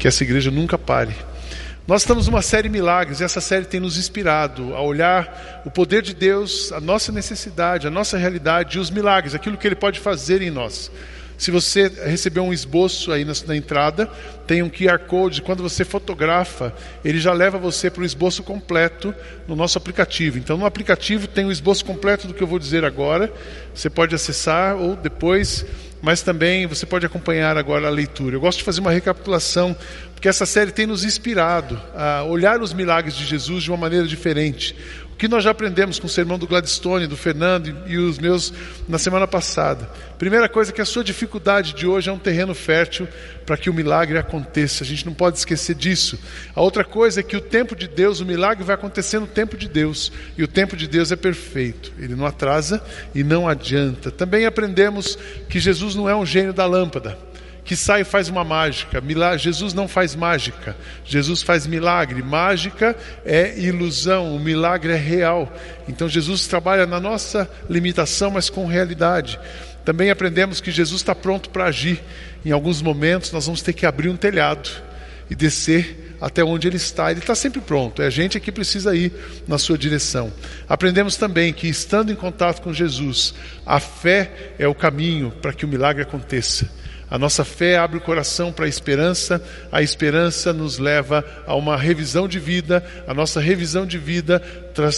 que essa igreja nunca pare. Nós estamos numa série Milagres e essa série tem nos inspirado a olhar o poder de Deus, a nossa necessidade, a nossa realidade e os milagres, aquilo que Ele pode fazer em nós. Se você recebeu um esboço aí na, na, entrada, tem um QR Code. Quando você fotografa, ele já leva você para o esboço completo no nosso aplicativo. Então, no aplicativo tem o esboço completo do que eu vou dizer agora. Você pode acessar ou depois, mas também você pode acompanhar agora a leitura. Eu gosto de fazer uma recapitulação, porque essa série tem nos inspirado a olhar os milagres de Jesus de uma maneira diferente que nós já aprendemos com o sermão do Gladstone, do Fernando e os meus na semana passada. Primeira coisa é que a sua dificuldade de hoje é um terreno fértil para que o milagre aconteça. A gente não pode esquecer disso. A outra coisa é que o tempo de Deus, o milagre vai acontecer no tempo de Deus, e o tempo de Deus é perfeito. Ele não atrasa e não adianta. Também aprendemos que Jesus não é um gênio da lâmpada que sai e faz uma mágica. Jesus não faz mágica, Jesus faz milagre. Mágica é ilusão, o milagre é real. Então Jesus trabalha na nossa limitação, mas com realidade. Também aprendemos que Jesus está pronto para agir. Em alguns momentos nós vamos ter que abrir um telhado e descer até onde ele está. Ele está sempre pronto, é a gente que precisa ir na sua direção. Aprendemos também que, estando em contato com Jesus, a fé é o caminho para que o milagre aconteça. A nossa fé abre o coração para a esperança, a esperança nos leva a uma revisão de vida, a nossa revisão de vida,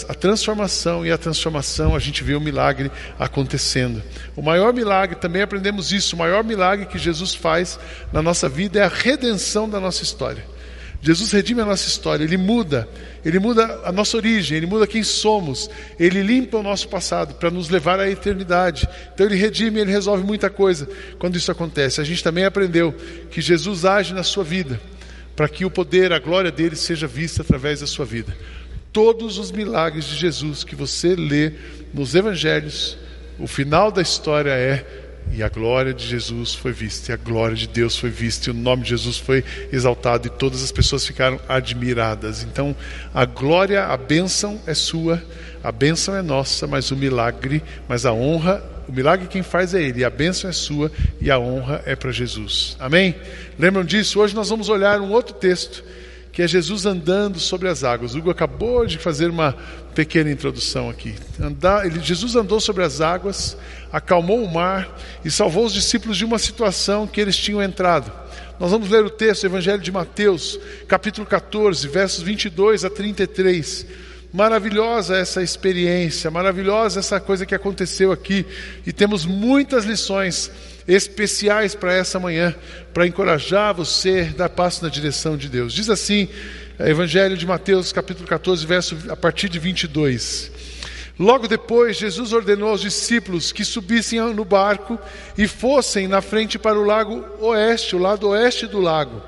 a transformação, e a transformação a gente vê o milagre acontecendo. O maior milagre, também aprendemos isso, o maior milagre que Jesus faz na nossa vida é a redenção da nossa história. Jesus redime a nossa história, Ele muda, Ele muda a nossa origem, Ele muda quem somos, Ele limpa o nosso passado para nos levar à eternidade. Então Ele redime, Ele resolve muita coisa quando isso acontece. A gente também aprendeu que Jesus age na sua vida para que o poder, a glória dele seja vista através da sua vida. Todos os milagres de Jesus que você lê nos evangelhos, o final da história é e a glória de Jesus foi vista, e a glória de Deus foi vista, e o nome de Jesus foi exaltado, e todas as pessoas ficaram admiradas. Então, a glória, a bênção é sua, a bênção é nossa, mas o milagre, mas a honra, o milagre quem faz é Ele, e a bênção é sua, e a honra é para Jesus. Amém? Lembram disso? Hoje nós vamos olhar um outro texto que é Jesus andando sobre as águas. O Hugo acabou de fazer uma pequena introdução aqui. Andar, ele, Jesus andou sobre as águas, acalmou o mar e salvou os discípulos de uma situação que eles tinham entrado. Nós vamos ler o texto, Evangelho de Mateus, capítulo 14, versos 22 a 33. Maravilhosa essa experiência, maravilhosa essa coisa que aconteceu aqui, e temos muitas lições especiais para essa manhã, para encorajar você a dar passo na direção de Deus. Diz assim, Evangelho de Mateus, capítulo 14, verso a partir de 22. Logo depois, Jesus ordenou aos discípulos que subissem no barco e fossem na frente para o lago oeste, o lado oeste do lago.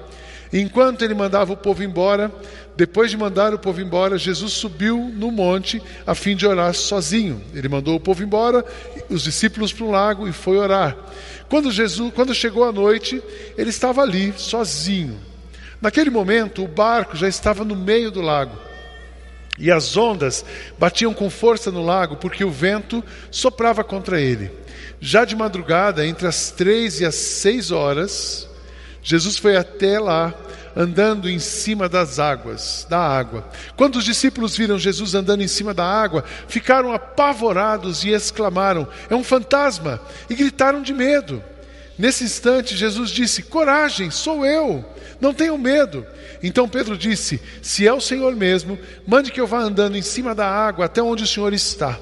Enquanto ele mandava o povo embora, depois de mandar o povo embora, Jesus subiu no monte a fim de orar sozinho. Ele mandou o povo embora, os discípulos para um lago e foi orar. Quando Jesus, quando chegou a noite, ele estava ali sozinho. Naquele momento, o barco já estava no meio do lago. E as ondas batiam com força no lago, porque o vento soprava contra ele. Já de madrugada, entre as três e as seis horas, Jesus foi até lá andando em cima das águas, da água. Quando os discípulos viram Jesus andando em cima da água, ficaram apavorados e exclamaram: É um fantasma! E gritaram de medo. Nesse instante, Jesus disse: Coragem, sou eu, não tenham medo. Então Pedro disse: Se é o Senhor mesmo, mande que eu vá andando em cima da água até onde o Senhor está.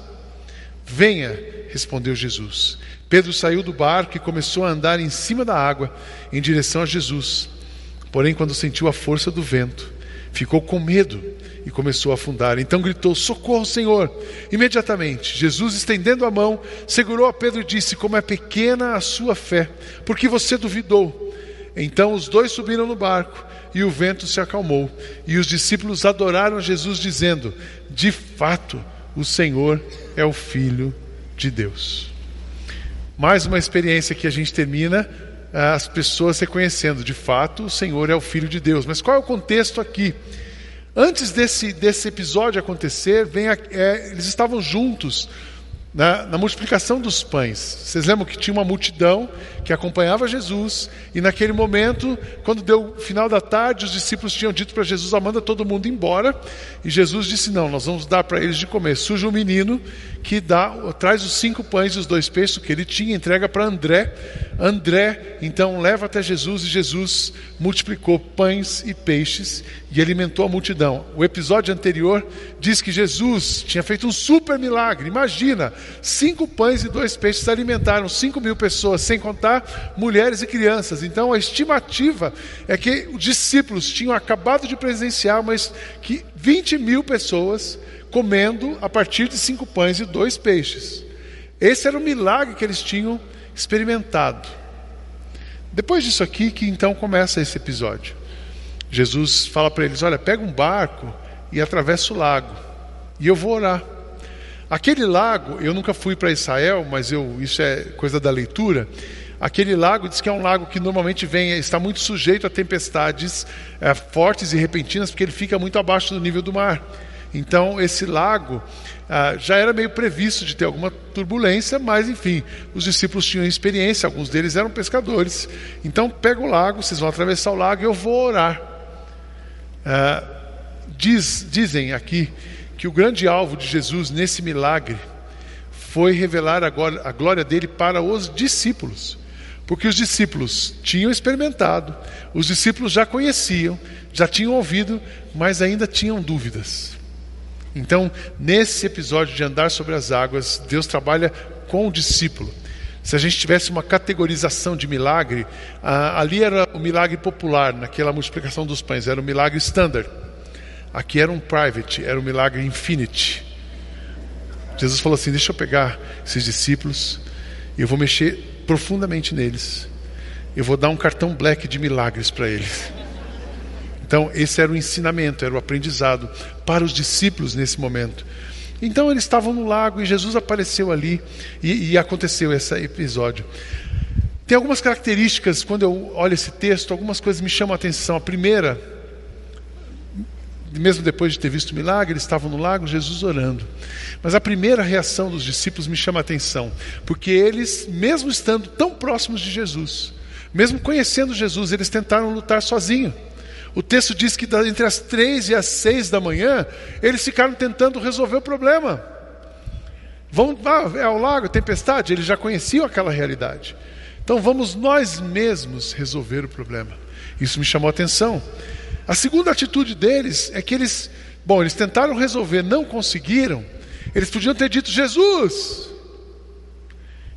Venha, respondeu Jesus. Pedro saiu do barco e começou a andar em cima da água, em direção a Jesus. Porém, quando sentiu a força do vento, ficou com medo e começou a afundar. Então gritou: Socorro, Senhor! Imediatamente, Jesus, estendendo a mão, segurou a Pedro e disse: Como é pequena a sua fé, porque você duvidou. Então os dois subiram no barco e o vento se acalmou. E os discípulos adoraram Jesus, dizendo: De fato, o Senhor é o Filho de Deus. Mais uma experiência que a gente termina as pessoas reconhecendo, de fato, o Senhor é o Filho de Deus. Mas qual é o contexto aqui? Antes desse, desse episódio acontecer, vem a, é, eles estavam juntos na, na, multiplicação dos pães. Vocês lembram que tinha uma multidão que acompanhava Jesus, e naquele momento, quando deu o final da tarde, os discípulos tinham dito para Jesus: manda todo mundo embora. E Jesus disse: Não, nós vamos dar para eles de comer. Surge um menino que dá, traz os cinco pães e os dois peixes que ele tinha, entrega para André. André então leva até Jesus e Jesus multiplicou pães e peixes e alimentou a multidão. O episódio anterior diz que Jesus tinha feito um super milagre. Imagina, cinco pães e dois peixes alimentaram cinco mil pessoas, sem contar mulheres e crianças. Então a estimativa é que os discípulos tinham acabado de presenciar, mas que 20 mil pessoas comendo a partir de cinco pães e dois peixes. Esse era o milagre que eles tinham experimentado. Depois disso aqui que então começa esse episódio. Jesus fala para eles: "Olha, pega um barco e atravessa o lago, e eu vou orar". Aquele lago, eu nunca fui para Israel, mas eu isso é coisa da leitura. Aquele lago diz que é um lago que normalmente vem, está muito sujeito a tempestades é, fortes e repentinas, porque ele fica muito abaixo do nível do mar. Então, esse lago ah, já era meio previsto de ter alguma turbulência, mas enfim, os discípulos tinham experiência, alguns deles eram pescadores. Então, pega o lago, vocês vão atravessar o lago e eu vou orar. Ah, diz, dizem aqui que o grande alvo de Jesus nesse milagre foi revelar agora a glória dele para os discípulos. Porque os discípulos tinham experimentado, os discípulos já conheciam, já tinham ouvido, mas ainda tinham dúvidas. Então, nesse episódio de andar sobre as águas, Deus trabalha com o discípulo. Se a gente tivesse uma categorização de milagre, ali era o milagre popular, naquela multiplicação dos pães, era o milagre standard. Aqui era um private, era o milagre infinity. Jesus falou assim: Deixa eu pegar esses discípulos, eu vou mexer profundamente neles. Eu vou dar um cartão black de milagres para eles. Então, esse era o ensinamento, era o aprendizado para os discípulos nesse momento. Então, eles estavam no lago e Jesus apareceu ali e, e aconteceu esse episódio. Tem algumas características, quando eu olho esse texto, algumas coisas me chamam a atenção. A primeira, mesmo depois de ter visto o milagre, eles estavam no lago, Jesus orando. Mas a primeira reação dos discípulos me chama a atenção, porque eles, mesmo estando tão próximos de Jesus, mesmo conhecendo Jesus, eles tentaram lutar sozinhos. O texto diz que entre as três e as seis da manhã, eles ficaram tentando resolver o problema. Vão ah, é ao lago, tempestade, eles já conheciam aquela realidade. Então vamos nós mesmos resolver o problema. Isso me chamou a atenção. A segunda atitude deles é que eles, bom, eles tentaram resolver, não conseguiram. Eles podiam ter dito Jesus.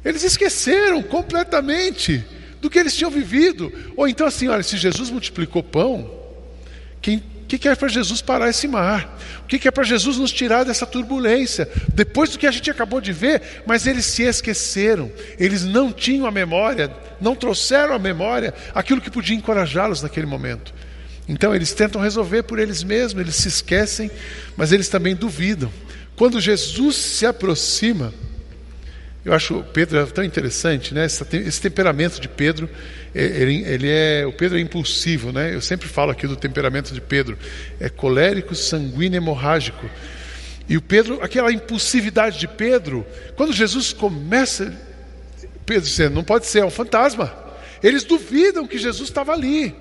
Eles esqueceram completamente do que eles tinham vivido. Ou então assim, olha, se Jesus multiplicou pão, quem, o que, é para Jesus parar esse mar? O que, que é para Jesus nos tirar dessa turbulência? Depois do que a gente acabou de ver, mas eles se esqueceram, eles não tinham a memória, não trouxeram à memória aquilo que podia encorajá-los naquele momento. Então eles tentam resolver por eles mesmos, eles se esquecem, mas eles também duvidam. Quando Jesus se aproxima, eu acho Pedro tão interessante, né? Esse, temperamento de Pedro, é, ele, ele, é o Pedro é impulsivo, né? Eu sempre falo aqui do temperamento de Pedro, é colérico, sanguíneo, hemorrágico. E o Pedro, aquela impulsividade de Pedro, quando Jesus começa, Pedro dizendo, não pode ser, é um fantasma. Eles duvidam que Jesus estava ali.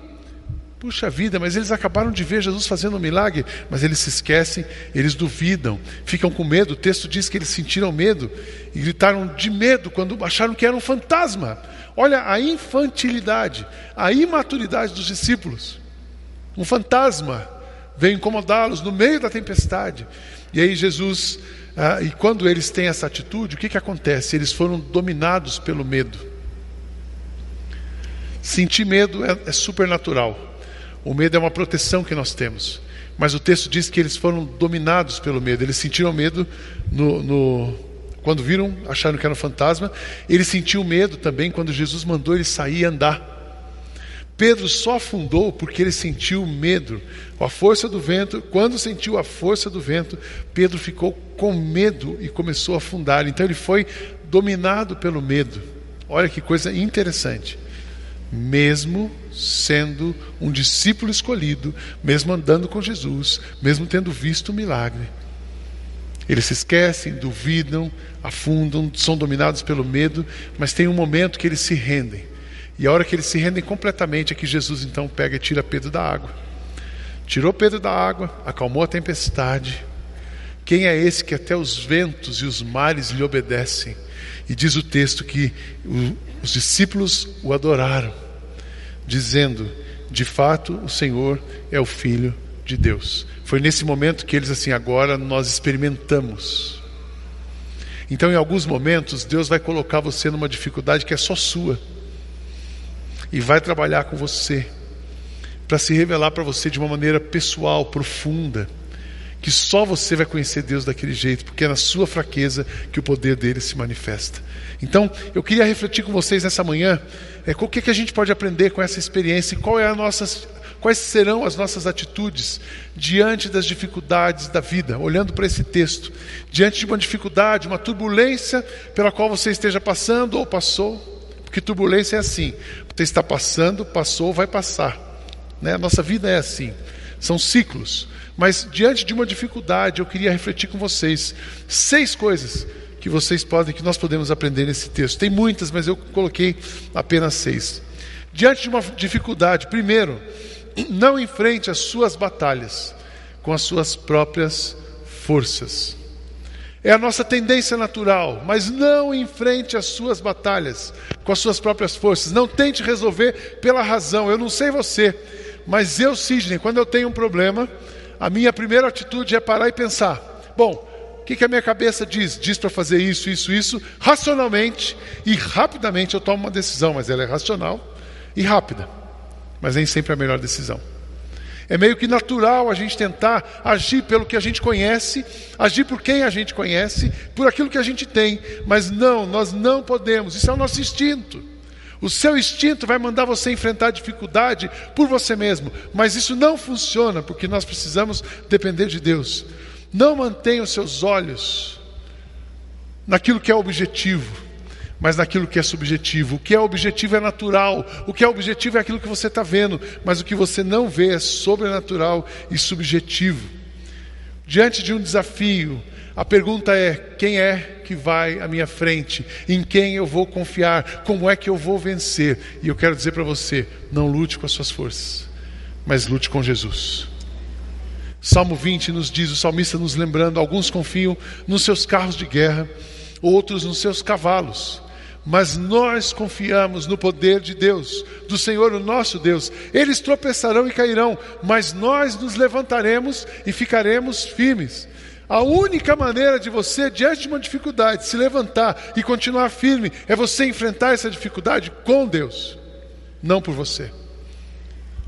Puxa vida, mas eles acabaram de ver Jesus fazendo um milagre, mas eles se esquecem, eles duvidam, ficam com medo. O texto diz que eles sentiram medo e gritaram de medo quando acharam que era um fantasma. Olha a infantilidade, a imaturidade dos discípulos. Um fantasma veio incomodá-los no meio da tempestade. E aí Jesus, ah, e quando eles têm essa atitude, o que, que acontece? Eles foram dominados pelo medo. Sentir medo é, é supernatural. O medo é uma proteção que nós temos. Mas o texto diz que eles foram dominados pelo medo. Eles sentiram medo no, no, quando viram, acharam que era um fantasma. Eles sentiam medo também quando Jesus mandou ele sair e andar. Pedro só afundou porque ele sentiu medo, a força do vento. Quando sentiu a força do vento, Pedro ficou com medo e começou a afundar. Então ele foi dominado pelo medo. Olha que coisa interessante mesmo sendo um discípulo escolhido, mesmo andando com Jesus, mesmo tendo visto o milagre. Eles se esquecem, duvidam, afundam, são dominados pelo medo, mas tem um momento que eles se rendem. E a hora que eles se rendem completamente é que Jesus então pega e tira Pedro da água. Tirou Pedro da água, acalmou a tempestade. Quem é esse que até os ventos e os mares lhe obedecem? E diz o texto que os discípulos o adoraram, dizendo: De fato, o Senhor é o Filho de Deus. Foi nesse momento que eles assim, agora nós experimentamos. Então, em alguns momentos, Deus vai colocar você numa dificuldade que é só sua e vai trabalhar com você para se revelar para você de uma maneira pessoal, profunda, que só você vai conhecer Deus daquele jeito, porque é na sua fraqueza que o poder dele se manifesta. Então, eu queria refletir com vocês nessa manhã, é, o que, que a gente pode aprender com essa experiência e qual é a nossa, quais serão as nossas atitudes diante das dificuldades da vida, olhando para esse texto, diante de uma dificuldade, uma turbulência pela qual você esteja passando ou passou. Porque turbulência é assim: você está passando, passou, vai passar. Né? A nossa vida é assim, são ciclos. Mas diante de uma dificuldade, eu queria refletir com vocês seis coisas que vocês podem, que nós podemos aprender nesse texto. Tem muitas, mas eu coloquei apenas seis. Diante de uma dificuldade, primeiro, não enfrente as suas batalhas com as suas próprias forças. É a nossa tendência natural, mas não enfrente as suas batalhas com as suas próprias forças. Não tente resolver pela razão. Eu não sei você, mas eu, Sidney, quando eu tenho um problema, a minha primeira atitude é parar e pensar: bom, o que, que a minha cabeça diz? Diz para fazer isso, isso, isso, racionalmente e rapidamente eu tomo uma decisão, mas ela é racional e rápida, mas nem sempre é a melhor decisão. É meio que natural a gente tentar agir pelo que a gente conhece, agir por quem a gente conhece, por aquilo que a gente tem, mas não, nós não podemos, isso é o nosso instinto. O seu instinto vai mandar você enfrentar dificuldade por você mesmo, mas isso não funciona porque nós precisamos depender de Deus. Não mantenha os seus olhos naquilo que é objetivo mas naquilo que é subjetivo. O que é objetivo é natural, o que é objetivo é aquilo que você está vendo, mas o que você não vê é sobrenatural e subjetivo. Diante de um desafio, a pergunta é: quem é que vai à minha frente? Em quem eu vou confiar? Como é que eu vou vencer? E eu quero dizer para você: não lute com as suas forças, mas lute com Jesus. Salmo 20 nos diz, o salmista nos lembrando: alguns confiam nos seus carros de guerra, outros nos seus cavalos mas nós confiamos no poder de Deus, do Senhor, o nosso Deus. Eles tropeçarão e cairão, mas nós nos levantaremos e ficaremos firmes. A única maneira de você, diante de uma dificuldade, se levantar e continuar firme é você enfrentar essa dificuldade com Deus, não por você.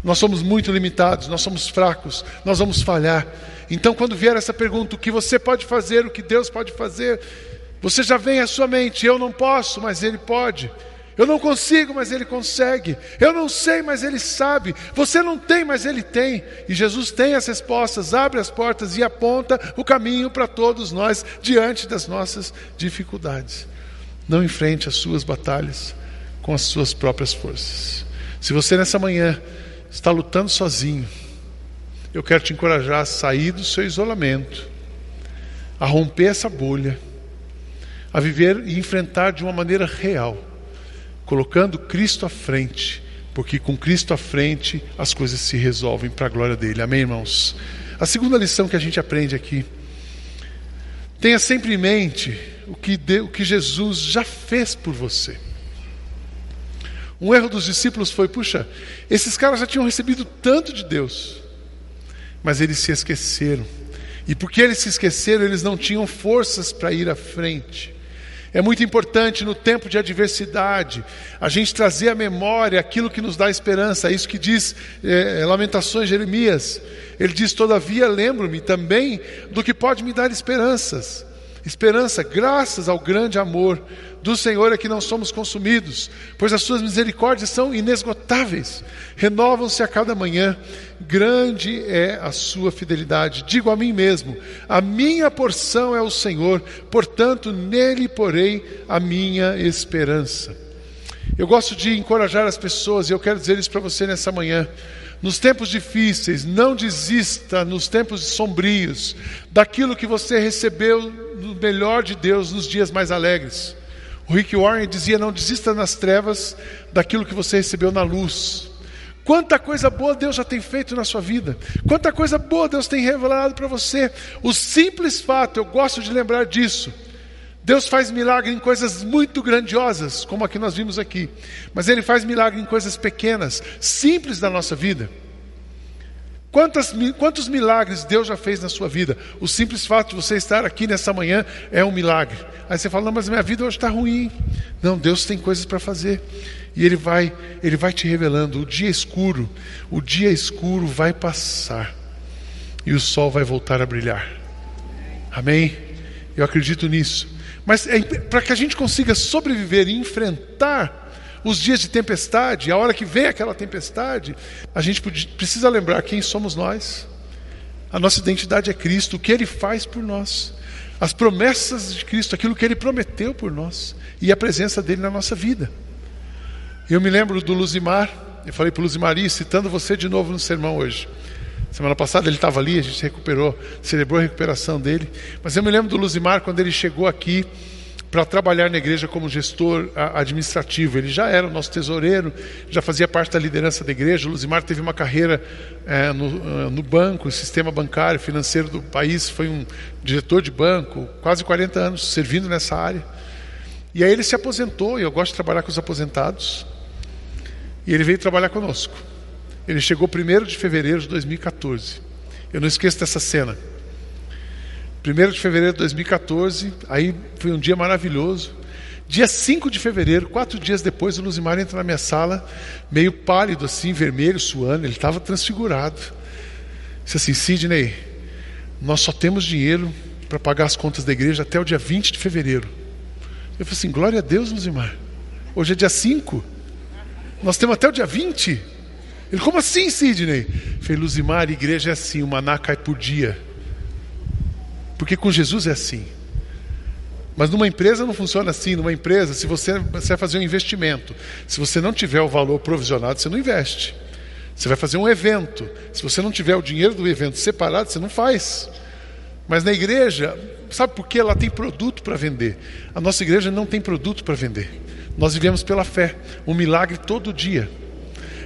Nós somos muito limitados, nós somos fracos, nós vamos falhar. Então, quando vier essa pergunta, o que você pode fazer, o que Deus pode fazer, você já vem à sua mente: eu não posso, mas Ele pode. Eu não consigo, mas Ele consegue. Eu não sei, mas Ele sabe. Você não tem, mas Ele tem. E Jesus tem as respostas, abre as portas e aponta o caminho para todos nós diante das nossas dificuldades. Não enfrente as suas batalhas com as suas próprias forças. Se você nessa manhã está lutando sozinho, eu quero te encorajar a sair do seu isolamento, a romper essa bolha a viver e enfrentar de uma maneira real, colocando Cristo à frente, porque com Cristo à frente as coisas se resolvem para a glória dele. Amém, irmãos? A segunda lição que a gente aprende aqui, tenha sempre em mente o que, de, o que Jesus já fez por você. Um erro dos discípulos foi: puxa, esses caras já tinham recebido tanto de Deus, mas eles se esqueceram. E porque eles se esqueceram, eles não tinham forças para ir à frente. É muito importante no tempo de adversidade a gente trazer à memória aquilo que nos dá esperança. É isso que diz é, Lamentações Jeremias. Ele diz: Todavia lembro-me também do que pode me dar esperanças. Esperança, graças ao grande amor do Senhor é que não somos consumidos, pois as suas misericórdias são inesgotáveis, renovam-se a cada manhã, grande é a sua fidelidade. Digo a mim mesmo: a minha porção é o Senhor, portanto, nele porei a minha esperança. Eu gosto de encorajar as pessoas, e eu quero dizer isso para você nessa manhã. Nos tempos difíceis, não desista nos tempos sombrios daquilo que você recebeu no melhor de Deus nos dias mais alegres. O Rick Warren dizia: não desista nas trevas daquilo que você recebeu na luz. Deus faz milagre em coisas muito grandiosas, como a que nós vimos aqui. Mas Ele faz milagre em coisas pequenas, simples da nossa vida. Quantas, quantos milagres Deus já fez na sua vida? O simples fato de você estar aqui nessa manhã é um milagre. Aí você fala, não, mas minha vida hoje está ruim. Não, Deus tem coisas para fazer. E Ele vai, Ele vai te revelando. O dia escuro, o dia escuro vai passar. E o sol vai voltar a brilhar. Amém? Eu acredito nisso. Mas é, para que a gente consiga sobreviver e enfrentar os dias de tempestade, a hora que vem aquela tempestade, a gente precisa lembrar quem somos nós. A nossa identidade é Cristo, o que Ele faz por nós, as promessas de Cristo, aquilo que Ele prometeu por nós e a presença dele na nossa vida. Eu me lembro do Luzimar, eu falei para o Luzimar, citando você de novo no sermão hoje. Semana passada ele estava ali, a gente recuperou, celebrou a recuperação dele. Mas eu me lembro do Luzimar quando ele chegou aqui para trabalhar na igreja como gestor administrativo. Ele já era o nosso tesoureiro, já fazia parte da liderança da igreja. O Luzimar teve uma carreira é, no, é, no, banco, no sistema bancário, financeiro do país, foi um diretor de banco, quase 40 anos servindo nessa área. E aí ele se aposentou, e eu gosto de trabalhar com os aposentados, e ele veio trabalhar conosco. Ele chegou 1 de fevereiro de 2014. Eu não esqueço dessa cena. 1 de fevereiro de 2014, aí foi um dia maravilhoso. Dia 5 de fevereiro, quatro dias depois, o Luzimar entra na minha sala, meio pálido assim, vermelho, suando, ele estava transfigurado. Disse assim, Sidney, nós só temos dinheiro para pagar as contas da igreja até o dia 20 de fevereiro. Eu falei assim, glória a Deus, Luzimar. Hoje é dia 5. Nós temos até o dia 20. Ele, como assim, Sidney? Falei, Luzimar, a igreja é assim, o maná cai por dia. Porque com Jesus é assim. Mas numa empresa não funciona assim. Numa empresa, se você, você vai fazer um investimento, se você não tiver o valor provisionado, você não investe. Você vai fazer um evento. Se você não tiver o dinheiro do evento separado, você não faz. Mas na igreja, sabe por quê? Ela tem produto para vender. A nossa igreja não tem produto para vender. Nós vivemos pela fé, um milagre todo dia.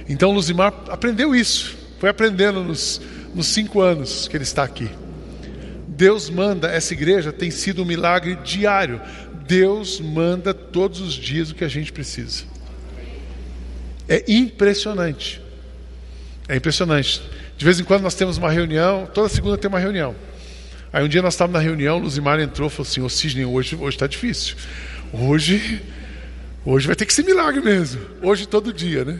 Então Luzimar aprendeu isso, foi aprendendo nos, nos cinco anos que ele está aqui. Deus manda, essa igreja tem sido um milagre diário. Deus manda todos os dias o que a gente precisa. É impressionante. É impressionante. De vez em quando nós temos uma reunião, toda segunda tem uma reunião. Aí um dia nós estávamos na reunião, Luzimar entrou e falou assim: Ô Cisne, hoje está difícil. Hoje, hoje vai ter que ser milagre mesmo. Hoje todo dia, né?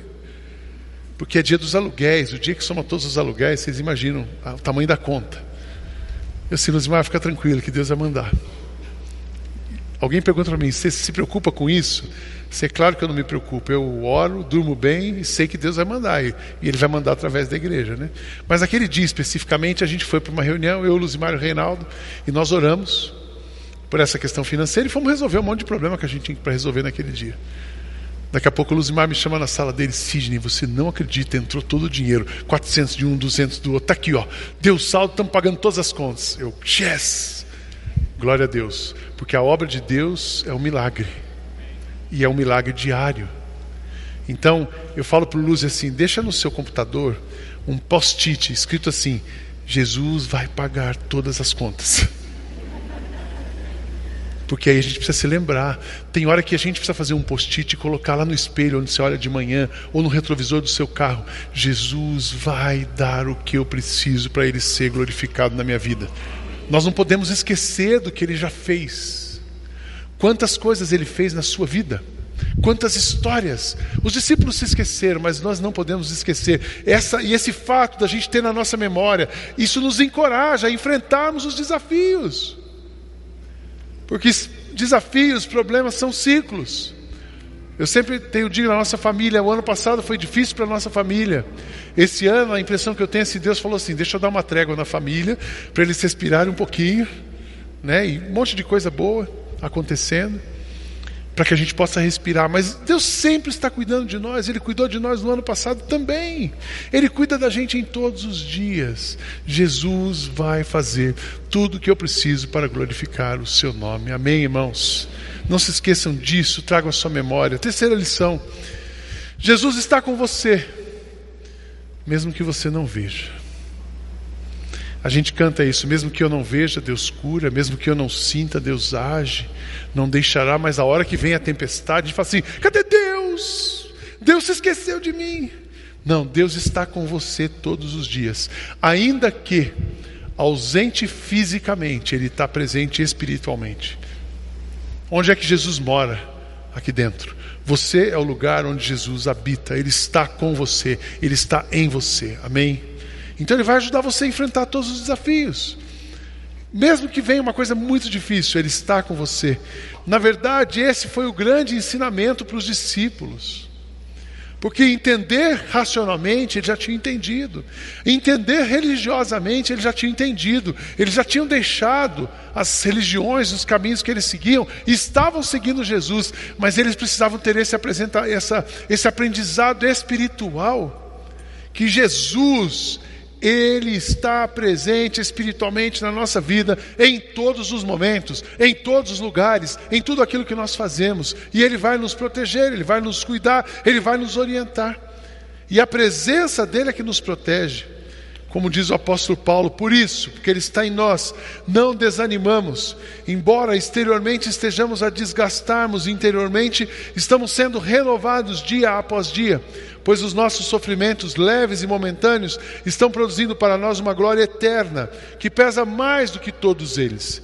Porque é dia dos aluguéis, o dia que soma todos os aluguéis, vocês imaginam o tamanho da conta. Eu disse, Luzimar, fica tranquilo que Deus vai mandar. Alguém pergunta para mim, você se preocupa com isso? Você, claro que eu não me preocupo. Eu oro, durmo bem e sei que Deus vai mandar. E, Ele vai mandar através da igreja. Né? Mas aquele dia especificamente, a gente foi para uma reunião, eu, Luzimar e Reinaldo, e nós oramos por essa questão financeira e fomos resolver um monte de problema que a gente tinha para resolver naquele dia. Daqui a pouco o Luzimar me chama na sala dele, Sidney, você não acredita, entrou todo o dinheiro, 400 de um, 200 do outro, está aqui, ó, deu saldo, estamos pagando todas as contas. Eu, yes! Glória a Deus, porque a obra de Deus é um milagre, e é um milagre diário. Então, eu falo para o Luz assim, deixa no seu computador um post-it escrito assim, Jesus vai pagar todas as contas. Porque aí a gente precisa se lembrar. Tem hora que a gente precisa fazer um post-it e colocar lá no espelho onde você olha de manhã, ou no retrovisor do seu carro. Jesus vai dar o que eu preciso para Ele ser glorificado na minha vida. Nós não podemos esquecer do que Ele já fez. Quantas coisas Ele fez na sua vida. Quantas histórias. Os discípulos se esqueceram, mas nós não podemos esquecer. Essa, e esse fato da gente ter na nossa memória, isso nos encoraja a enfrentarmos os desafios. Porque desafios, problemas são ciclos. Eu sempre tenho dito na nossa família, o ano passado foi difícil para a nossa família. Esse ano a impressão que eu tenho é que Deus falou assim, deixa eu dar uma trégua na família, para eles respirarem um pouquinho, né? E um monte de coisa boa acontecendo. Para que a gente possa respirar. Mas Deus sempre está cuidando de nós, Ele cuidou de nós no ano passado também. Ele cuida da gente em todos os dias. Jesus vai fazer tudo o que eu preciso para glorificar o Seu nome. Amém, irmãos? Não se esqueçam disso, tragam a sua memória. Terceira lição: Jesus está com você, mesmo que você não veja. A gente canta isso, mesmo que eu não veja, Deus cura, mesmo que eu não sinta, Deus age, não deixará, mas a hora que vem a tempestade, a gente fala assim: cadê Deus? Deus se esqueceu de mim. Não, Deus está com você todos os dias, ainda que ausente fisicamente, Ele está presente espiritualmente. Onde é que Jesus mora? Aqui dentro. Você é o lugar onde Jesus habita, Ele está com você, Ele está em você. Amém? Então Ele vai ajudar você a enfrentar todos os desafios. Mesmo que venha uma coisa muito difícil, Ele está com você. Na verdade, esse foi o grande ensinamento para os discípulos. Porque entender racionalmente, eles já tinham entendido. Entender religiosamente, eles já tinham entendido. Eles já tinham deixado as religiões, os caminhos que eles seguiam, estavam seguindo Jesus. Mas eles precisavam ter esse, essa, esse aprendizado espiritual. Que Jesus ele está presente espiritualmente na nossa vida, em todos os momentos, em todos os lugares, em tudo aquilo que nós fazemos. E Ele vai nos proteger, Ele vai nos cuidar, Ele vai nos orientar. E a presença dele é que nos protege. Como diz o apóstolo Paulo, por isso, porque Ele está em nós, não desanimamos, embora exteriormente estejamos a desgastarmos, interiormente estamos sendo renovados dia após dia, pois os nossos sofrimentos leves e momentâneos estão produzindo para nós uma glória eterna, que pesa mais do que todos eles.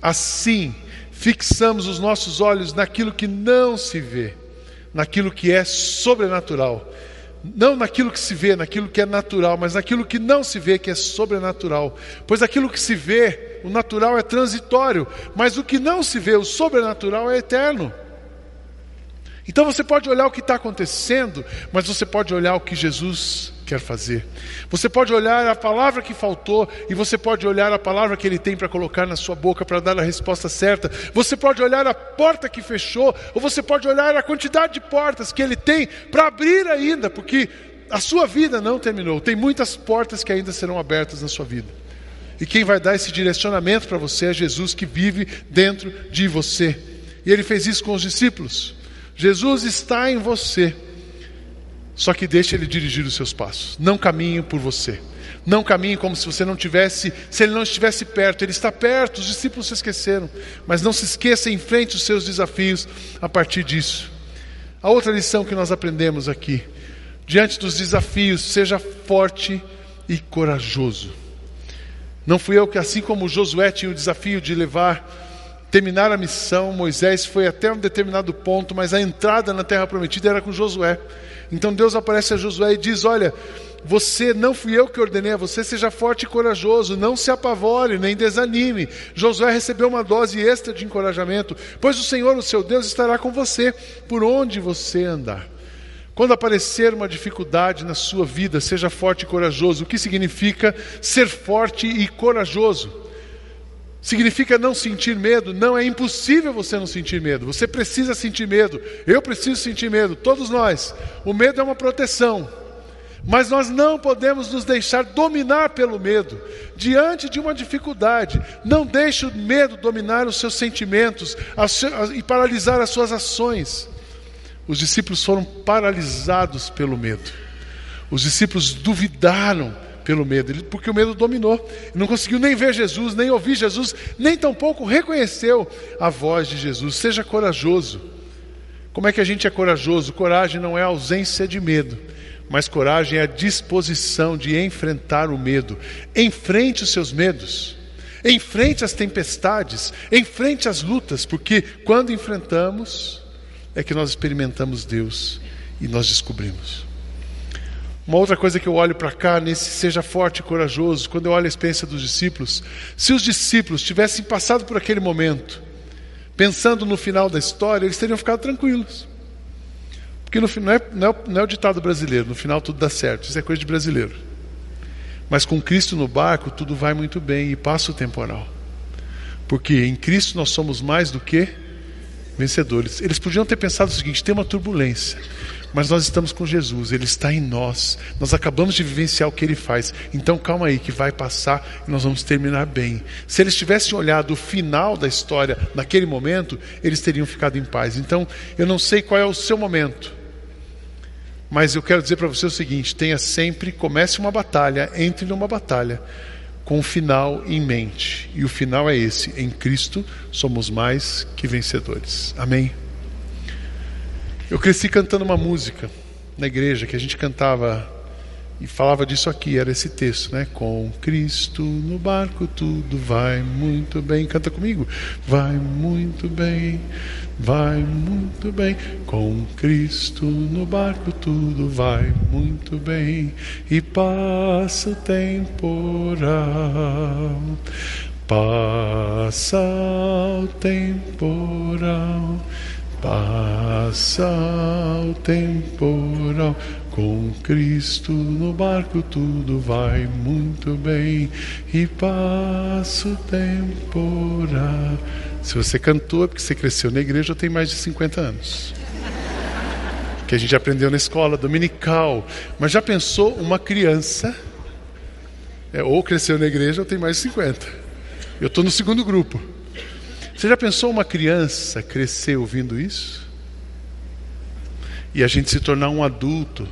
Assim, fixamos os nossos olhos naquilo que não se vê, naquilo que é sobrenatural não naquilo que se vê, naquilo que é natural, mas naquilo que não se vê, que é sobrenatural. Pois aquilo que se vê, o natural é transitório, mas o que não se vê, o sobrenatural é eterno. Então você pode olhar o que está acontecendo, mas você pode olhar o que Jesus quer fazer. Você pode olhar a palavra que faltou e você pode olhar a palavra que ele tem para colocar na sua boca para dar a resposta certa. Você pode olhar a porta que fechou, ou você pode olhar a quantidade de portas que ele tem para abrir ainda, porque a sua vida não terminou. Tem muitas portas que ainda serão abertas na sua vida. E quem vai dar esse direcionamento para você é Jesus que vive dentro de você. E ele fez isso com os discípulos. Jesus está em você. Só que deixe ele dirigir os seus passos. Não caminhe por você. Não caminhe como se você não tivesse, se ele não estivesse perto. Ele está perto, os discípulos se esqueceram. Mas não se esqueça, enfrente os seus desafios a partir disso. A outra lição que nós aprendemos aqui: diante dos desafios, seja forte e corajoso. Não fui eu que, assim como Josué tinha o desafio de levar terminar a missão, Moisés foi até um determinado ponto, mas a entrada na terra prometida era com Josué. Então Deus aparece a Josué e diz: Olha, você não fui eu que ordenei a você, seja forte e corajoso, não se apavore, nem desanime. Josué recebeu uma dose extra de encorajamento, pois o Senhor, o seu Deus, estará com você por onde você andar. Quando aparecer uma dificuldade na sua vida, seja forte e corajoso. O que significa ser forte e corajoso? Significa não sentir medo? Não, é impossível você não sentir medo. Você precisa sentir medo. Eu preciso sentir medo, todos nós. O medo é uma proteção. Mas nós não podemos nos deixar dominar pelo medo. Diante de uma dificuldade, não deixe o medo dominar os seus sentimentos e paralisar as suas ações. Os discípulos foram paralisados pelo medo. Os discípulos duvidaram pelo medo, porque o medo dominou. Não conseguiu nem ver Jesus, nem ouvir Jesus, nem tampouco reconheceu a voz de Jesus. Seja corajoso. Como é que a gente é corajoso? Coragem não é ausência de medo, mas coragem é a disposição de enfrentar o medo. Enfrente os seus medos. Enfrente as tempestades, enfrente as lutas, porque quando enfrentamos é que nós experimentamos Deus e nós descobrimos. Uma outra coisa que eu olho para cá, nesse seja forte e corajoso, quando eu olho a experiência dos discípulos, se os discípulos tivessem passado por aquele momento, pensando no final da história, eles teriam ficado tranquilos. Porque no, não, é, não, é, não é o ditado brasileiro, no final tudo dá certo, isso é coisa de brasileiro. Mas com Cristo no barco, tudo vai muito bem e passa o temporal. Porque em Cristo nós somos mais do que vencedores. Eles podiam ter pensado o seguinte: tem uma turbulência, mas nós estamos com Jesus, Ele está em nós. Nós acabamos de vivenciar o que Ele faz. Então calma aí, que vai passar e nós vamos terminar bem. Se eles tivessem olhado o final da história naquele momento, eles teriam ficado em paz. Então eu não sei qual é o seu momento. Mas eu quero dizer para você o seguinte: tenha sempre, comece uma batalha, entre numa batalha, com o final em mente. E o final é esse: em Cristo somos mais que vencedores. Amém? Eu cresci cantando uma música na igreja que a gente cantava e falava disso aqui, era esse texto, né? Com Cristo no barco tudo vai muito bem. Canta comigo. Vai muito bem, vai muito bem. Com Cristo no barco tudo vai muito bem. E passa o temporal. Passa o temporal. Passa o temporal, com Cristo no barco tudo vai muito bem e passa o temporal. Se você cantou é porque você cresceu na igreja tem mais de 50 anos. Que a gente aprendeu na escola dominical. Mas já pensou uma criança, é, ou cresceu na igreja ou tem mais de 50. Eu estou no segundo grupo. Você já pensou uma criança crescer ouvindo isso? E a gente se tornar um adulto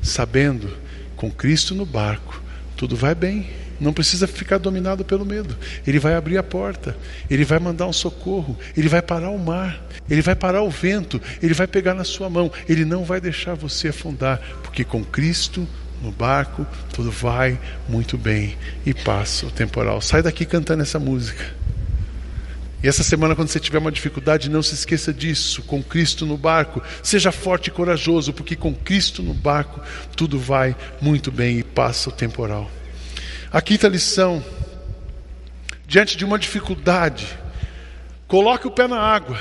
sabendo, com Cristo no barco, tudo vai bem. Não precisa ficar dominado pelo medo. Ele vai abrir a porta, ele vai mandar um socorro, ele vai parar o mar, ele vai parar o vento, ele vai pegar na sua mão, ele não vai deixar você afundar, porque com Cristo no barco tudo vai muito bem e passa o temporal. Sai daqui cantando essa música. E essa semana, quando você tiver uma dificuldade, não se esqueça disso. Com Cristo no barco, seja forte e corajoso, porque com Cristo no barco tudo vai muito bem e passa o temporal. A quinta lição: diante de uma dificuldade, coloque o pé na água,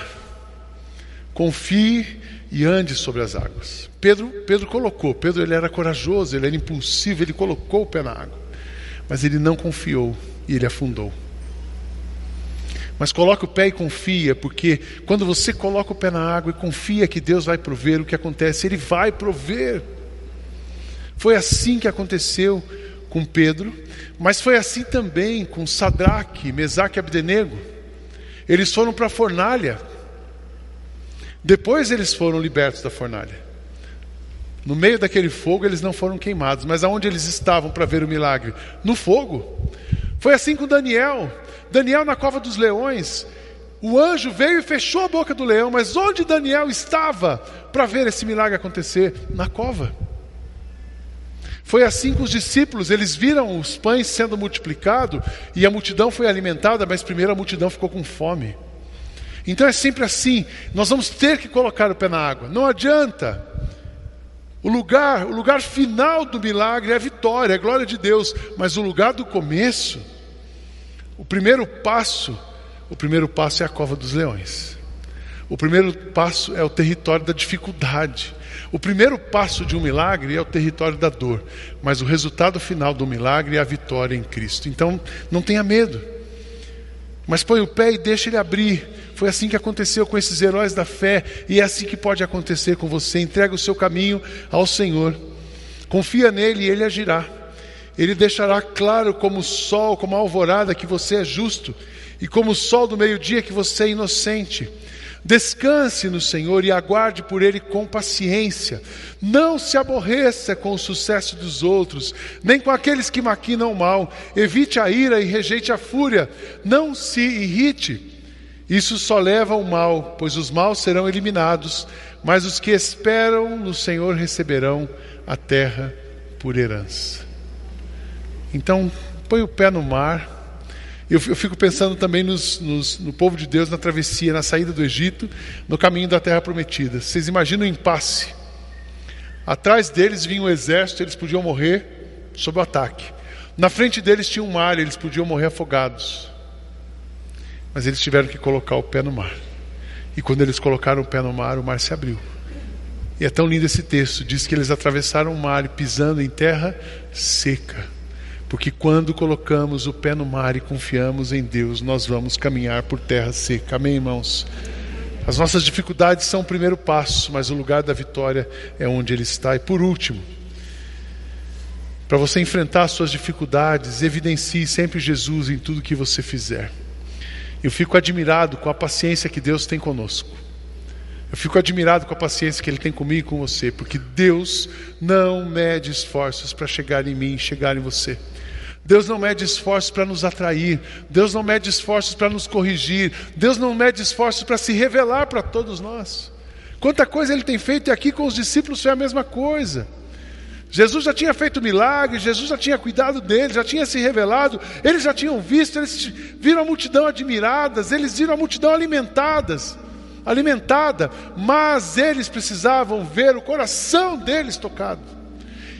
confie e ande sobre as águas. Pedro, Pedro colocou. Pedro ele era corajoso, ele era impulsivo, ele colocou o pé na água, mas ele não confiou e ele afundou. Mas coloque o pé e confia, porque quando você coloca o pé na água e confia que Deus vai prover, o que acontece? Ele vai prover. Foi assim que aconteceu com Pedro, mas foi assim também com Sadraque, Mesaque e Abdenego. Eles foram para a fornalha. Depois eles foram libertos da fornalha. No meio daquele fogo eles não foram queimados, mas aonde eles estavam para ver o milagre? No fogo. Foi assim com Daniel. Daniel na cova dos leões, o anjo veio e fechou a boca do leão, mas onde Daniel estava para ver esse milagre acontecer? Na cova. Foi assim com os discípulos, eles viram os pães sendo multiplicados e a multidão foi alimentada, mas primeiro a multidão ficou com fome. Então é sempre assim, nós vamos ter que colocar o pé na água, não adianta. O lugar, o lugar final do milagre é a vitória, é a glória de Deus, mas o lugar do começo o primeiro passo, o primeiro passo é a cova dos leões. O primeiro passo é o território da dificuldade. O primeiro passo de um milagre é o território da dor, mas o resultado final do milagre é a vitória em Cristo. Então, não tenha medo. Mas põe o pé e deixa ele abrir. Foi assim que aconteceu com esses heróis da fé e é assim que pode acontecer com você. Entrega o seu caminho ao Senhor. Confia nele e ele agirá. Ele deixará claro como o sol, como a alvorada, que você é justo, e como o sol do meio-dia, que você é inocente. Descanse no Senhor e aguarde por Ele com paciência. Não se aborreça com o sucesso dos outros, nem com aqueles que maquinam mal. Evite a ira e rejeite a fúria. Não se irrite. Isso só leva ao mal, pois os maus serão eliminados, mas os que esperam no Senhor receberão a terra por herança. Então, põe o pé no mar. Eu, fico pensando também nos, nos, no povo de Deus na travessia, na saída do Egito, no caminho da terra prometida. Vocês imaginam o impasse? Atrás deles vinha um exército, eles podiam morrer sob o ataque. Na frente deles tinha um mar, eles podiam morrer afogados. Mas eles tiveram que colocar o pé no mar. E quando eles colocaram o pé no mar, o mar se abriu. E é tão lindo esse texto: diz que eles atravessaram o mar pisando em terra seca. Porque quando colocamos o pé no mar e confiamos em Deus, nós vamos caminhar por terra seca. Amém, irmãos? As nossas dificuldades são o primeiro passo, mas o lugar da vitória é onde Ele está. E por último, para você enfrentar as suas dificuldades, evidencie sempre Jesus em tudo que você fizer. Eu fico admirado com a paciência que Deus tem conosco. Eu fico admirado com a paciência que Ele tem comigo e com você, porque Deus não mede esforços para chegar em mim, chegar em você. Deus não mede esforços para nos atrair, Deus não mede esforços para nos corrigir, Deus não mede esforços para se revelar para todos nós. Quanta coisa Ele tem feito e aqui com os discípulos foi a mesma coisa. Jesus já tinha feito milagres, Jesus já tinha cuidado deles, já tinha se revelado, eles já tinham visto, eles viram a multidão admiradas, eles viram a multidão alimentadas, alimentada, mas eles precisavam ver o coração deles tocado.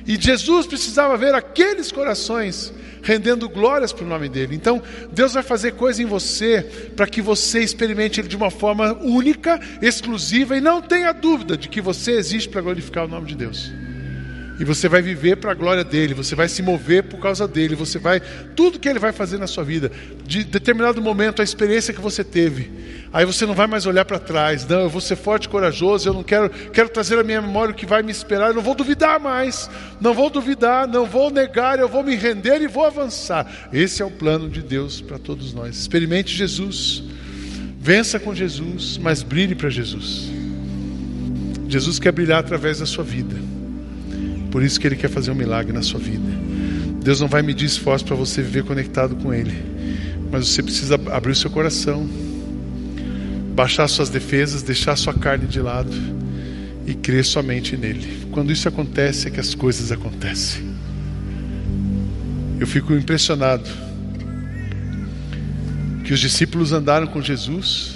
E Jesus precisava ver aqueles corações rendendo glórias para o nome dele. Então, Deus vai fazer coisa em você para que você experimente ele de uma forma única, exclusiva e não tenha dúvida de que você existe para glorificar o nome de Deus. E você vai viver para a glória dele, você vai se mover por causa dele, você vai. Tudo que ele vai fazer na sua vida, de determinado momento, a experiência que você teve, aí você não vai mais olhar para trás, não, eu vou ser forte e corajoso, eu não quero, quero trazer à minha memória o que vai me esperar, eu não vou duvidar mais, não vou duvidar, não vou negar, eu vou me render e vou avançar. Esse é o plano de Deus para todos nós. Experimente Jesus, vença com Jesus, mas brilhe para Jesus. Jesus quer brilhar através da sua vida. Por isso que Ele quer fazer um milagre na sua vida. Deus não vai medir esforço para você viver conectado com Ele, mas você precisa abrir o seu coração, baixar suas defesas, deixar sua carne de lado e crer somente nele. Quando isso acontece, é que as coisas acontecem. Eu fico impressionado que os discípulos andaram com Jesus,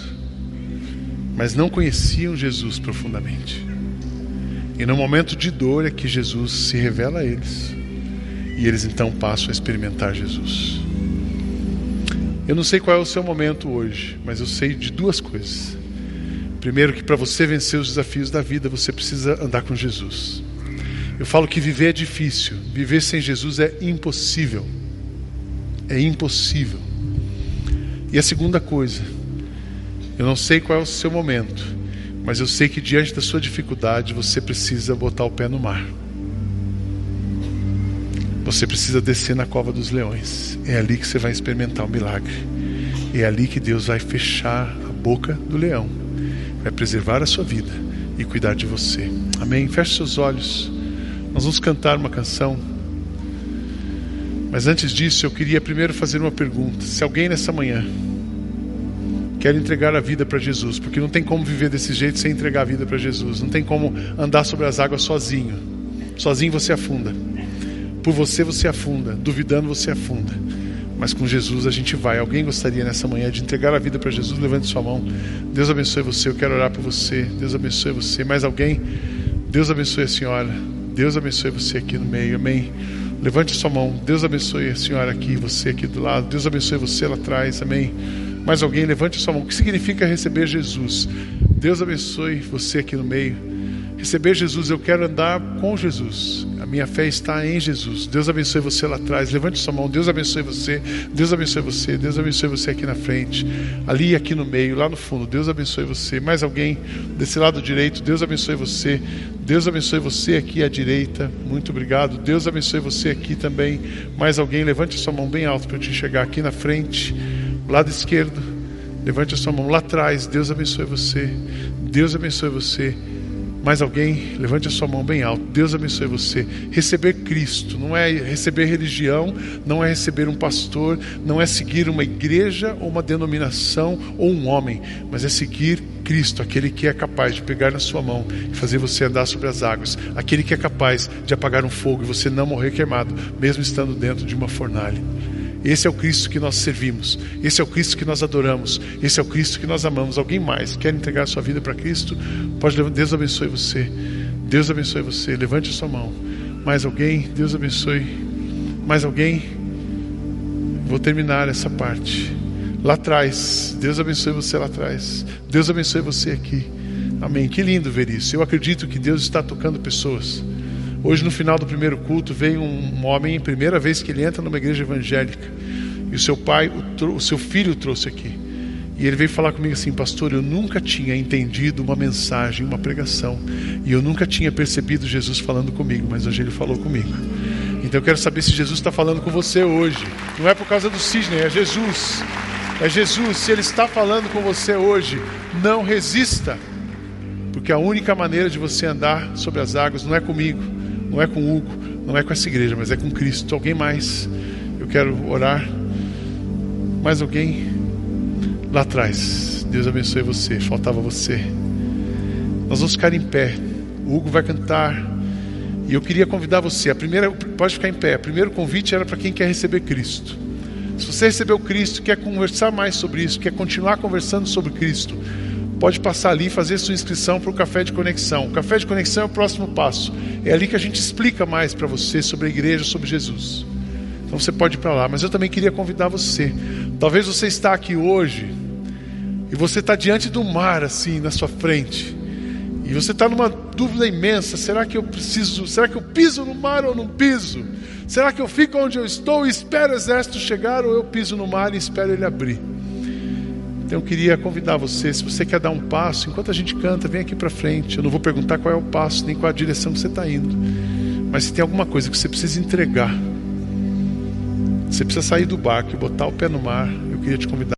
mas não conheciam Jesus profundamente. E no momento de dor é que Jesus se revela a eles. E eles então passam a experimentar Jesus. Eu não sei qual é o seu momento hoje, mas eu sei de duas coisas. Primeiro, que para você vencer os desafios da vida, você precisa andar com Jesus. Eu falo que viver é difícil, viver sem Jesus é impossível. É impossível. E a segunda coisa, eu não sei qual é o seu momento, mas eu sei que diante da sua dificuldade você precisa botar o pé no mar. Você precisa descer na cova dos leões. É ali que você vai experimentar o milagre. É ali que Deus vai fechar a boca do leão, vai preservar a sua vida e cuidar de você. Amém? Feche seus olhos. Nós vamos cantar uma canção. Mas antes disso, eu queria primeiro fazer uma pergunta. Se alguém nessa manhã Quero entregar a vida para Jesus, porque não tem como viver desse jeito sem entregar a vida para Jesus. Não tem como andar sobre as águas sozinho. Sozinho você afunda. Por você você afunda. Duvidando você afunda. Mas com Jesus a gente vai. Alguém gostaria nessa manhã de entregar a vida para Jesus? Levante sua mão. Deus abençoe você. Eu quero orar por você. Deus abençoe você. Mais alguém? Deus abençoe a senhora. Deus abençoe você aqui no meio. Amém. Levante sua mão. Deus abençoe a senhora aqui, você aqui do lado. Deus abençoe você lá atrás. Amém. Mais alguém, levante sua mão. O que significa receber Jesus? Deus abençoe você aqui no meio. Receber Jesus, eu quero andar com Jesus. A minha fé está em Jesus. Deus abençoe você lá atrás. Levante sua mão. Deus abençoe você. Deus abençoe você. Deus abençoe você aqui na frente. Ali e aqui no meio, lá no fundo. Deus abençoe você. Mais alguém desse lado direito. Deus abençoe você. Deus abençoe você aqui à direita. Muito obrigado. Deus abençoe você aqui também. Mais alguém, levante sua mão bem alto para eu te enxergar aqui na frente lado esquerdo, levante a sua mão lá atrás. Deus abençoe você. Deus abençoe você. Mais alguém, levante a sua mão bem alto. Deus abençoe você. Receber Cristo não é receber religião, não é receber um pastor, não é seguir uma igreja ou uma denominação ou um homem, mas é seguir Cristo, aquele que é capaz de pegar na sua mão e fazer você andar sobre as águas, aquele que é capaz de apagar um fogo e você não morrer queimado, mesmo estando dentro de uma fornalha. Esse é o Cristo que nós servimos. Esse é o Cristo que nós adoramos. Esse é o Cristo que nós amamos. Alguém mais quer entregar a sua vida para Cristo? Pode levar. Deus abençoe você. Deus abençoe você. Levante a sua mão. Mais alguém? Deus abençoe. Mais alguém? Vou terminar essa parte. Lá atrás. Deus abençoe você lá atrás. Deus abençoe você aqui. Amém. Que lindo ver isso. Eu acredito que Deus está tocando pessoas. Hoje, no final do primeiro culto, veio um homem, primeira vez que ele entra numa igreja evangélica, e o seu pai, o, o seu filho trouxe aqui. E ele veio falar comigo assim, pastor, eu nunca tinha entendido uma mensagem, uma pregação, e eu nunca tinha percebido Jesus falando comigo, mas hoje ele falou comigo. Então eu quero saber se Jesus está falando com você hoje. Não é por causa do cisne, é Jesus. É Jesus. Se ele está falando com você hoje, não resista, porque a única maneira de você andar sobre as águas não é comigo, não é com Hugo, não é com essa igreja, mas é com Cristo. Alguém mais? Eu quero orar. Mais alguém? Lá atrás. Deus abençoe você. Faltava você. Nós vamos ficar em pé. O Hugo vai cantar. E eu queria convidar você. A primeira, pode ficar em pé. O primeiro convite era para quem quer receber Cristo. Se você recebeu Cristo, quer conversar mais sobre isso, quer continuar conversando sobre Cristo, pode passar ali e fazer sua inscrição para o Café de Conexão. O Café de Conexão é o próximo passo. É ali que a gente explica mais para você sobre a igreja, sobre Jesus. Então você pode ir para lá. Mas eu também queria convidar você. Talvez você está aqui hoje e você está diante do mar assim na sua frente. E você está numa dúvida imensa: será que eu preciso, será que eu piso no mar ou não piso? Será que eu fico onde eu estou e espero o exército chegar ou eu piso no mar e espero ele abrir? Então eu queria convidar você, se você quer dar um passo, enquanto a gente canta, vem aqui para frente. Eu não vou perguntar qual é o passo, nem qual a direção que você está indo. Mas se tem alguma coisa que você precisa entregar, você precisa sair do barco e botar o pé no mar, eu queria te convidar.